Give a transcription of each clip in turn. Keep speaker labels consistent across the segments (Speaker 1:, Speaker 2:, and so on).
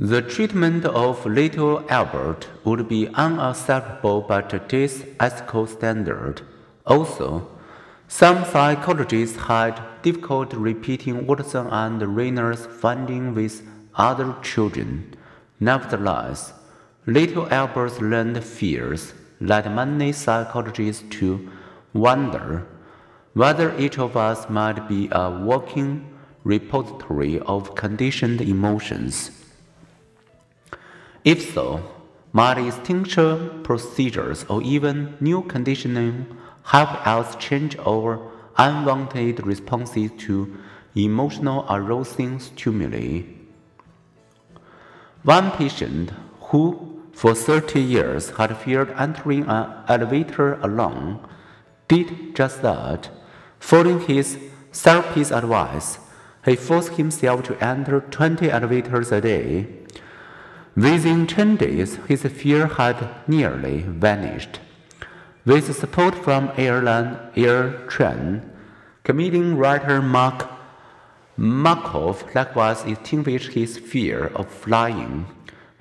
Speaker 1: The treatment of little Albert would be unacceptable by today's ethical standard. Also, some psychologists had difficulty repeating Watson and Rayner's findings with other children. Nevertheless, little Albert's learned fears led many psychologists to wonder whether each of us might be a walking repository of conditioned emotions. If so, might extinction procedures or even new conditioning help us change our unwanted responses to emotional arousing stimuli? One patient who for 30 years had feared entering an elevator alone did just that. Following his therapist's advice, he forced himself to enter 20 elevators a day. Within 10 days, his fear had nearly vanished. With support from airline Air Train, comedian writer Mark Malkoff likewise extinguished his fear of flying.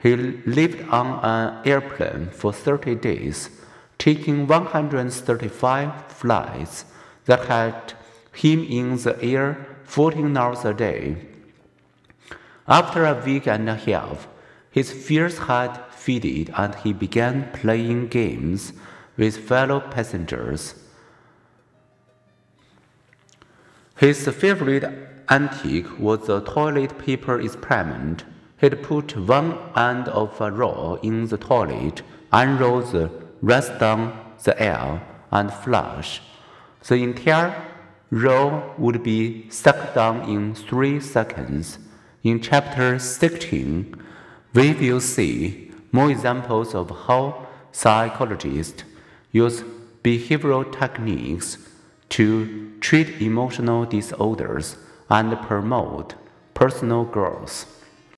Speaker 1: He lived on an airplane for 30 days, taking 135 flights that had him in the air 14 hours a day. After a week and a half, his fears had faded and he began playing games with fellow passengers. His favorite antique was the toilet paper experiment. He'd put one end of a roll in the toilet, unroll the rest down the aisle, and flush. The entire roll would be sucked down in three seconds. In chapter 16, we will see more examples of how psychologists use behavioral techniques to treat emotional disorders and promote personal growth.